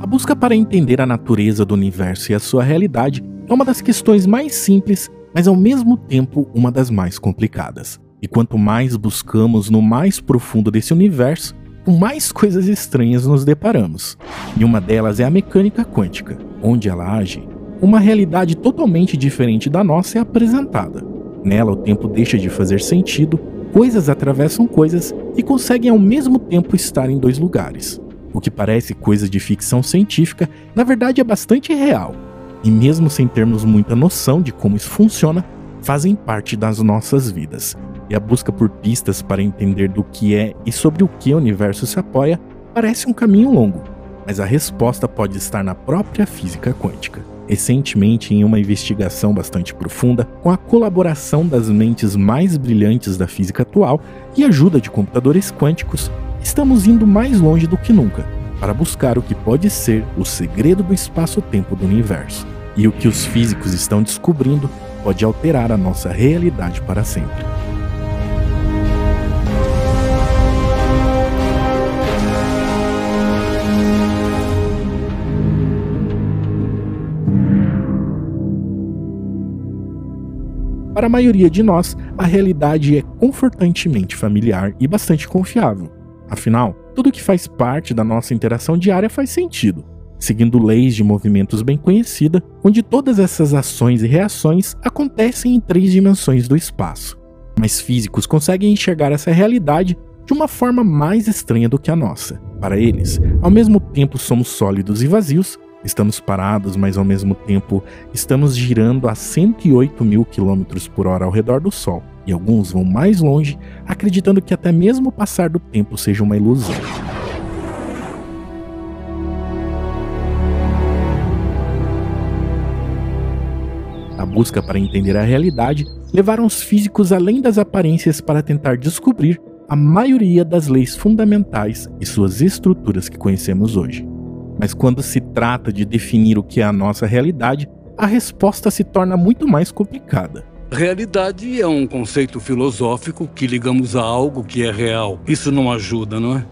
A busca para entender a natureza do universo e a sua realidade é uma das questões mais simples, mas ao mesmo tempo uma das mais complicadas. E quanto mais buscamos no mais profundo desse universo, com mais coisas estranhas nos deparamos. E uma delas é a mecânica quântica, onde ela age. Uma realidade totalmente diferente da nossa é apresentada. Nela, o tempo deixa de fazer sentido, coisas atravessam coisas e conseguem ao mesmo tempo estar em dois lugares. O que parece coisa de ficção científica, na verdade é bastante real. E mesmo sem termos muita noção de como isso funciona, fazem parte das nossas vidas. E a busca por pistas para entender do que é e sobre o que o universo se apoia parece um caminho longo, mas a resposta pode estar na própria física quântica. Recentemente, em uma investigação bastante profunda, com a colaboração das mentes mais brilhantes da física atual e ajuda de computadores quânticos, estamos indo mais longe do que nunca para buscar o que pode ser o segredo do espaço-tempo do universo. E o que os físicos estão descobrindo pode alterar a nossa realidade para sempre. Para a maioria de nós, a realidade é confortantemente familiar e bastante confiável. Afinal, tudo que faz parte da nossa interação diária faz sentido, seguindo leis de movimentos bem conhecida, onde todas essas ações e reações acontecem em três dimensões do espaço. Mas físicos conseguem enxergar essa realidade de uma forma mais estranha do que a nossa. Para eles, ao mesmo tempo somos sólidos e vazios, Estamos parados, mas ao mesmo tempo estamos girando a 108 mil quilômetros por hora ao redor do Sol. E alguns vão mais longe, acreditando que até mesmo o passar do tempo seja uma ilusão. A busca para entender a realidade levaram os físicos além das aparências para tentar descobrir a maioria das leis fundamentais e suas estruturas que conhecemos hoje. Mas quando se trata de definir o que é a nossa realidade, a resposta se torna muito mais complicada. Realidade é um conceito filosófico que ligamos a algo que é real. Isso não ajuda, não é?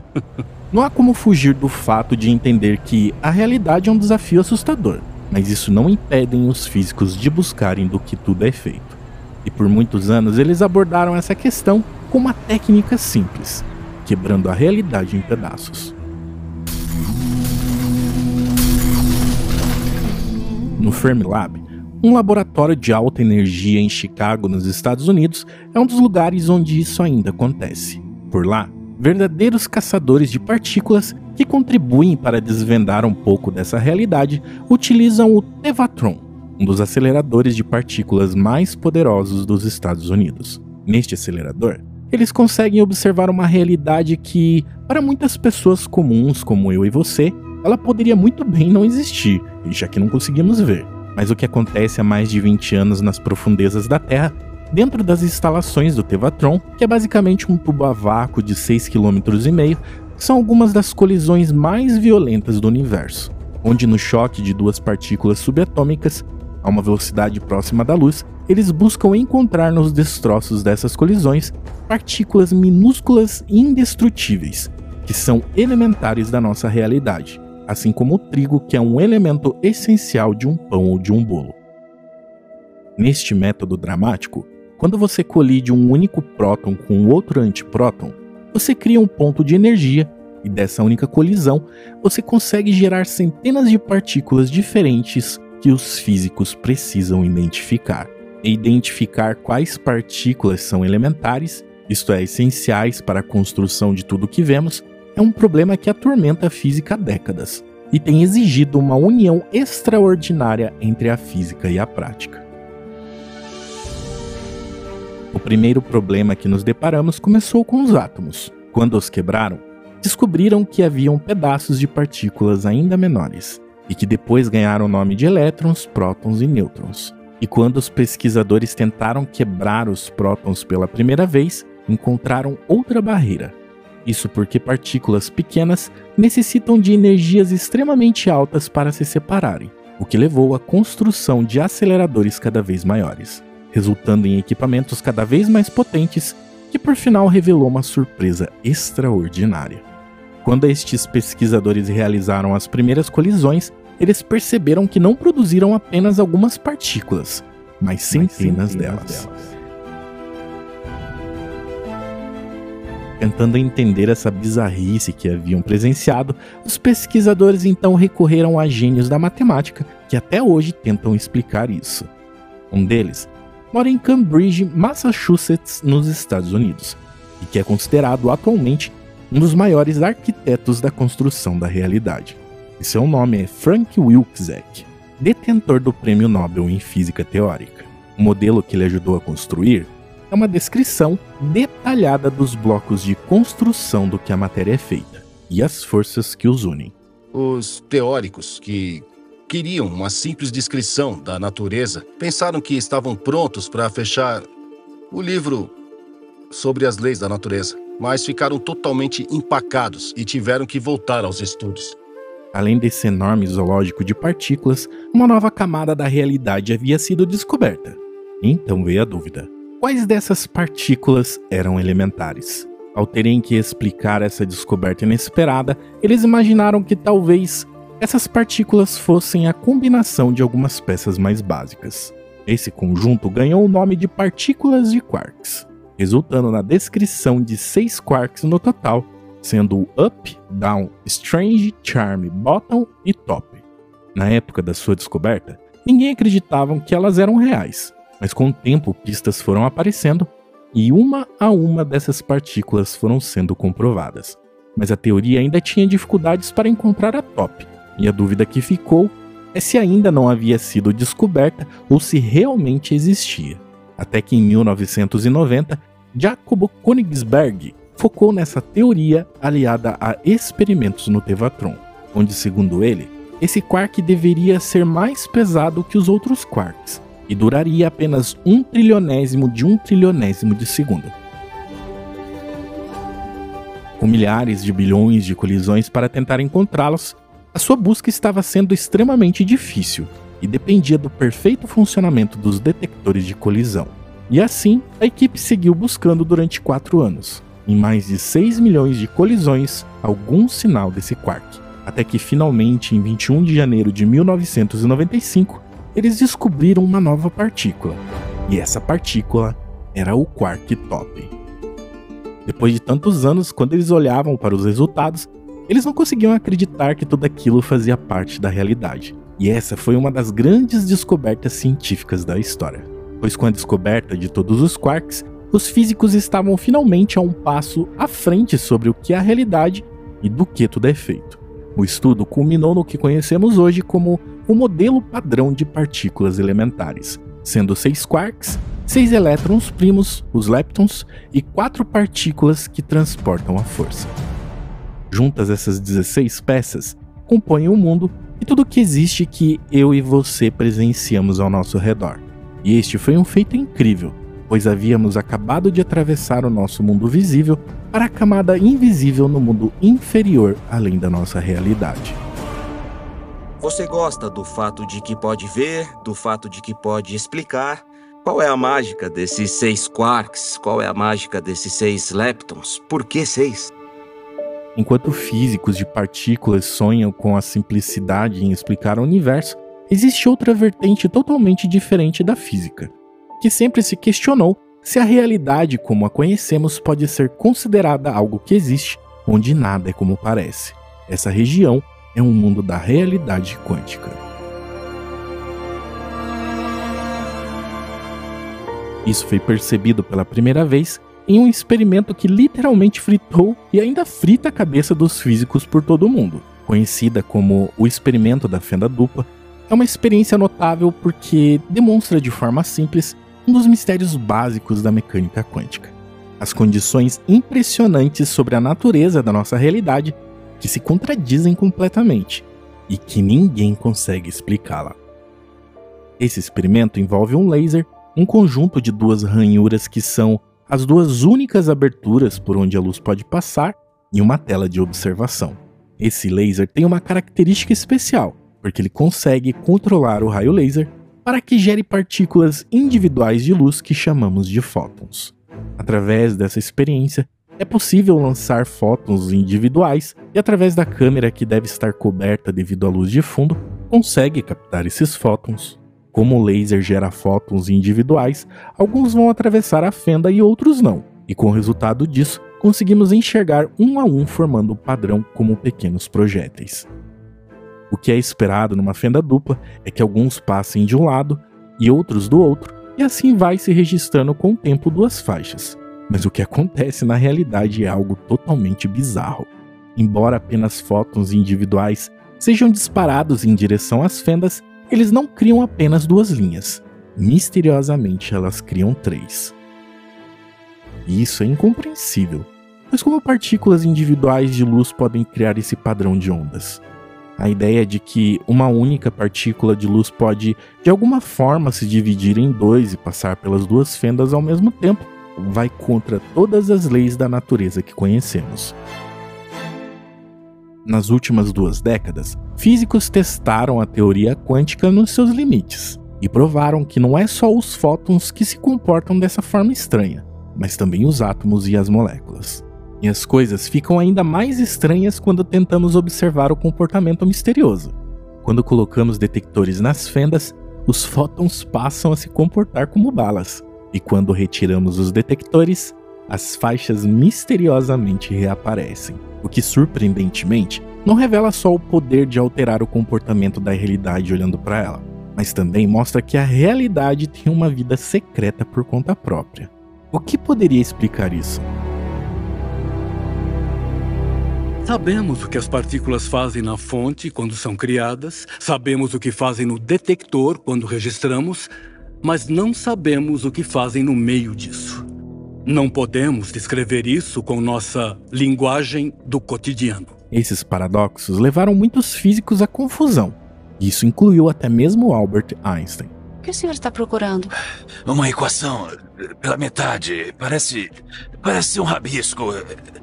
não há como fugir do fato de entender que a realidade é um desafio assustador, mas isso não impede os físicos de buscarem do que tudo é feito. E por muitos anos eles abordaram essa questão com uma técnica simples, quebrando a realidade em pedaços. no Fermilab, um laboratório de alta energia em Chicago, nos Estados Unidos, é um dos lugares onde isso ainda acontece. Por lá, verdadeiros caçadores de partículas que contribuem para desvendar um pouco dessa realidade utilizam o Tevatron, um dos aceleradores de partículas mais poderosos dos Estados Unidos. Neste acelerador, eles conseguem observar uma realidade que, para muitas pessoas comuns como eu e você, ela poderia muito bem não existir, já que não conseguimos ver. Mas o que acontece há mais de 20 anos nas profundezas da Terra, dentro das instalações do Tevatron, que é basicamente um tubo a vácuo de 6,5 km, são algumas das colisões mais violentas do universo, onde no choque de duas partículas subatômicas, a uma velocidade próxima da luz, eles buscam encontrar nos destroços dessas colisões partículas minúsculas e indestrutíveis, que são elementares da nossa realidade assim como o trigo, que é um elemento essencial de um pão ou de um bolo. Neste método dramático, quando você colide um único próton com outro antipróton, você cria um ponto de energia e dessa única colisão você consegue gerar centenas de partículas diferentes que os físicos precisam identificar. E identificar quais partículas são elementares, isto é, essenciais para a construção de tudo que vemos, é um problema que atormenta a física há décadas e tem exigido uma união extraordinária entre a física e a prática. O primeiro problema que nos deparamos começou com os átomos. Quando os quebraram, descobriram que haviam pedaços de partículas ainda menores, e que depois ganharam o nome de elétrons, prótons e nêutrons. E quando os pesquisadores tentaram quebrar os prótons pela primeira vez, encontraram outra barreira, isso porque partículas pequenas necessitam de energias extremamente altas para se separarem, o que levou à construção de aceleradores cada vez maiores, resultando em equipamentos cada vez mais potentes, que por final revelou uma surpresa extraordinária. Quando estes pesquisadores realizaram as primeiras colisões, eles perceberam que não produziram apenas algumas partículas, mas centenas, mas centenas delas. delas. Tentando entender essa bizarrice que haviam presenciado, os pesquisadores então recorreram a gênios da matemática que até hoje tentam explicar isso. Um deles mora em Cambridge, Massachusetts, nos Estados Unidos, e que é considerado atualmente um dos maiores arquitetos da construção da realidade. E seu nome é Frank Wilczek, detentor do Prêmio Nobel em Física Teórica. O modelo que ele ajudou a construir é uma descrição detalhada dos blocos de construção do que a matéria é feita e as forças que os unem. Os teóricos que queriam uma simples descrição da natureza pensaram que estavam prontos para fechar o livro sobre as leis da natureza, mas ficaram totalmente empacados e tiveram que voltar aos estudos. Além desse enorme zoológico de partículas, uma nova camada da realidade havia sido descoberta. Então veio a dúvida: Quais dessas partículas eram elementares? Ao terem que explicar essa descoberta inesperada, eles imaginaram que talvez essas partículas fossem a combinação de algumas peças mais básicas. Esse conjunto ganhou o nome de partículas de quarks, resultando na descrição de seis quarks no total, sendo o Up, Down, Strange, Charm, Bottom e Top. Na época da sua descoberta, ninguém acreditava que elas eram reais, mas com o tempo pistas foram aparecendo e uma a uma dessas partículas foram sendo comprovadas. Mas a teoria ainda tinha dificuldades para encontrar a top, e a dúvida que ficou é se ainda não havia sido descoberta ou se realmente existia. Até que em 1990, Jacobo Königsberg focou nessa teoria aliada a experimentos no Tevatron, onde, segundo ele, esse quark deveria ser mais pesado que os outros quarks, e duraria apenas um trilionésimo de um trilionésimo de segundo. Com milhares de bilhões de colisões para tentar encontrá-los, a sua busca estava sendo extremamente difícil e dependia do perfeito funcionamento dos detectores de colisão. E assim, a equipe seguiu buscando durante quatro anos, em mais de 6 milhões de colisões, algum sinal desse quark. Até que finalmente, em 21 de janeiro de 1995, eles descobriram uma nova partícula. E essa partícula era o quark top. Depois de tantos anos, quando eles olhavam para os resultados, eles não conseguiam acreditar que tudo aquilo fazia parte da realidade. E essa foi uma das grandes descobertas científicas da história. Pois com a descoberta de todos os quarks, os físicos estavam finalmente a um passo à frente sobre o que é a realidade e do que tudo é feito. O estudo culminou no que conhecemos hoje como o modelo padrão de partículas elementares, sendo seis quarks, seis elétrons primos, os leptons, e quatro partículas que transportam a força. Juntas essas 16 peças compõem o mundo e tudo que existe que eu e você presenciamos ao nosso redor. E este foi um feito incrível, pois havíamos acabado de atravessar o nosso mundo visível para a camada invisível no mundo inferior além da nossa realidade. Você gosta do fato de que pode ver, do fato de que pode explicar? Qual é a mágica desses seis quarks? Qual é a mágica desses seis leptons? Por que seis? Enquanto físicos de partículas sonham com a simplicidade em explicar o universo, existe outra vertente totalmente diferente da física, que sempre se questionou se a realidade como a conhecemos pode ser considerada algo que existe onde nada é como parece. Essa região é um mundo da realidade quântica. Isso foi percebido pela primeira vez em um experimento que literalmente fritou e ainda frita a cabeça dos físicos por todo o mundo. Conhecida como o experimento da fenda dupla, é uma experiência notável porque demonstra de forma simples um dos mistérios básicos da mecânica quântica. As condições impressionantes sobre a natureza da nossa realidade que se contradizem completamente e que ninguém consegue explicá-la. Esse experimento envolve um laser, um conjunto de duas ranhuras que são as duas únicas aberturas por onde a luz pode passar e uma tela de observação. Esse laser tem uma característica especial, porque ele consegue controlar o raio laser para que gere partículas individuais de luz que chamamos de fótons. Através dessa experiência, é possível lançar fótons individuais e, através da câmera que deve estar coberta devido à luz de fundo, consegue captar esses fótons. Como o laser gera fótons individuais, alguns vão atravessar a fenda e outros não, e com o resultado disso, conseguimos enxergar um a um formando um padrão como pequenos projéteis. O que é esperado numa fenda dupla é que alguns passem de um lado e outros do outro, e assim vai se registrando com o tempo duas faixas. Mas o que acontece na realidade é algo totalmente bizarro. Embora apenas fótons individuais sejam disparados em direção às fendas, eles não criam apenas duas linhas. Misteriosamente, elas criam três. Isso é incompreensível, pois como partículas individuais de luz podem criar esse padrão de ondas? A ideia de que uma única partícula de luz pode, de alguma forma, se dividir em dois e passar pelas duas fendas ao mesmo tempo vai contra todas as leis da natureza que conhecemos. Nas últimas duas décadas, físicos testaram a teoria quântica nos seus limites e provaram que não é só os fótons que se comportam dessa forma estranha, mas também os átomos e as moléculas. E as coisas ficam ainda mais estranhas quando tentamos observar o comportamento misterioso. Quando colocamos detectores nas fendas, os fótons passam a se comportar como balas, e quando retiramos os detectores, as faixas misteriosamente reaparecem. O que, surpreendentemente, não revela só o poder de alterar o comportamento da realidade olhando para ela, mas também mostra que a realidade tem uma vida secreta por conta própria. O que poderia explicar isso? Sabemos o que as partículas fazem na fonte quando são criadas, sabemos o que fazem no detector quando registramos, mas não sabemos o que fazem no meio disso. Não podemos descrever isso com nossa linguagem do cotidiano. Esses paradoxos levaram muitos físicos à confusão. Isso incluiu até mesmo Albert Einstein. O que o senhor está procurando? Uma equação pela metade. Parece. Parece um rabisco.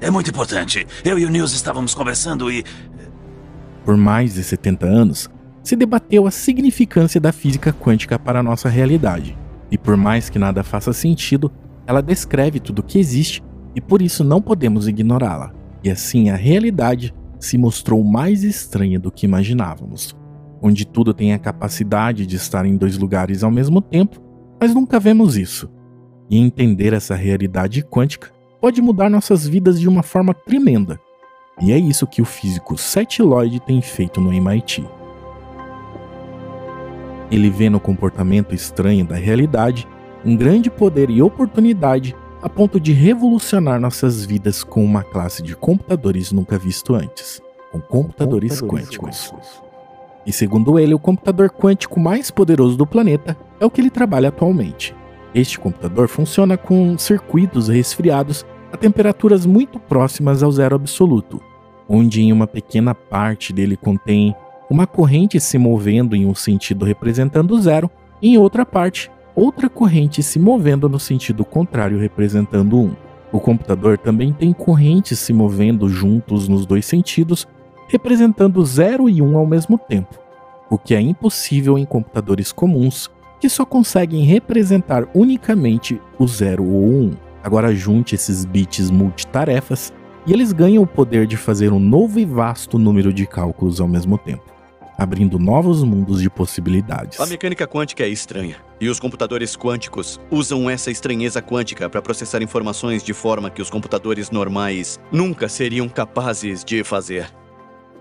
É muito importante. Eu e o Nils estávamos conversando e. Por mais de 70 anos, se debateu a significância da física quântica para a nossa realidade. E por mais que nada faça sentido, ela descreve tudo o que existe e por isso não podemos ignorá-la. E assim a realidade se mostrou mais estranha do que imaginávamos, onde tudo tem a capacidade de estar em dois lugares ao mesmo tempo, mas nunca vemos isso. E entender essa realidade quântica pode mudar nossas vidas de uma forma tremenda. E é isso que o físico Seth Lloyd tem feito no MIT. Ele vê no comportamento estranho da realidade um grande poder e oportunidade a ponto de revolucionar nossas vidas com uma classe de computadores nunca visto antes, com computadores, computadores quânticos. quânticos. E segundo ele, o computador quântico mais poderoso do planeta é o que ele trabalha atualmente. Este computador funciona com circuitos resfriados a temperaturas muito próximas ao zero absoluto, onde em uma pequena parte dele contém uma corrente se movendo em um sentido representando zero, e em outra parte, outra corrente se movendo no sentido contrário representando 1. Um. O computador também tem correntes se movendo juntos nos dois sentidos, representando 0 e 1 um ao mesmo tempo, o que é impossível em computadores comuns, que só conseguem representar unicamente o 0 ou 1. Um. Agora junte esses bits multitarefas e eles ganham o poder de fazer um novo e vasto número de cálculos ao mesmo tempo abrindo novos mundos de possibilidades. A mecânica quântica é estranha, e os computadores quânticos usam essa estranheza quântica para processar informações de forma que os computadores normais nunca seriam capazes de fazer.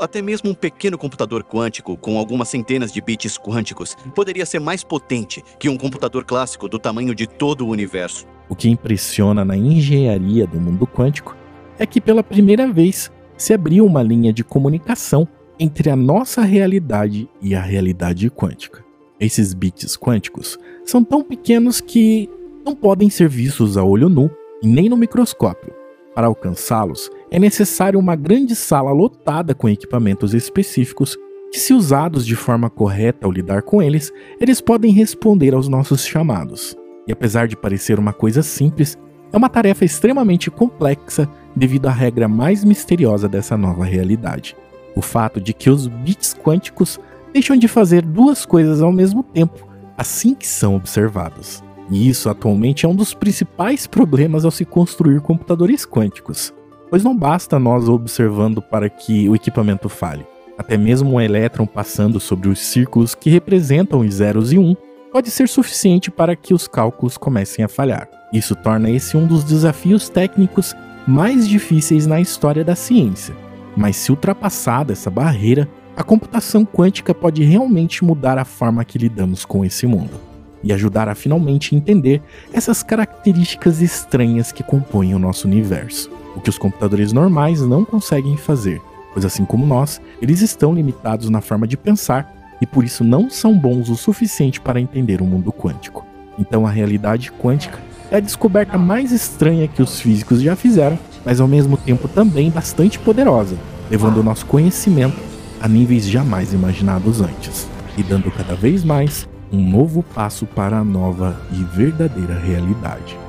Até mesmo um pequeno computador quântico com algumas centenas de bits quânticos poderia ser mais potente que um computador clássico do tamanho de todo o universo. O que impressiona na engenharia do mundo quântico é que pela primeira vez se abriu uma linha de comunicação entre a nossa realidade e a realidade quântica. Esses bits quânticos são tão pequenos que não podem ser vistos a olho nu e nem no microscópio. Para alcançá-los, é necessário uma grande sala lotada com equipamentos específicos que, se usados de forma correta ao lidar com eles, eles podem responder aos nossos chamados. E apesar de parecer uma coisa simples, é uma tarefa extremamente complexa devido à regra mais misteriosa dessa nova realidade, o fato de que os bits quânticos deixam de fazer duas coisas ao mesmo tempo assim que são observados. E isso atualmente é um dos principais problemas ao se construir computadores quânticos, pois não basta nós observando para que o equipamento fale. Até mesmo um elétron passando sobre os círculos que representam os zeros e um pode ser suficiente para que os cálculos comecem a falhar. Isso torna esse um dos desafios técnicos mais difíceis na história da ciência. Mas se ultrapassada essa barreira, a computação quântica pode realmente mudar a forma que lidamos com esse mundo e ajudar a finalmente entender essas características estranhas que compõem o nosso universo, o que os computadores normais não conseguem fazer, pois assim como nós, eles estão limitados na forma de pensar e por isso não são bons o suficiente para entender o mundo quântico. Então a realidade quântica é a descoberta mais estranha que os físicos já fizeram, mas ao mesmo tempo também bastante poderosa, levando o nosso conhecimento a níveis jamais imaginados antes e dando cada vez mais um novo passo para a nova e verdadeira realidade.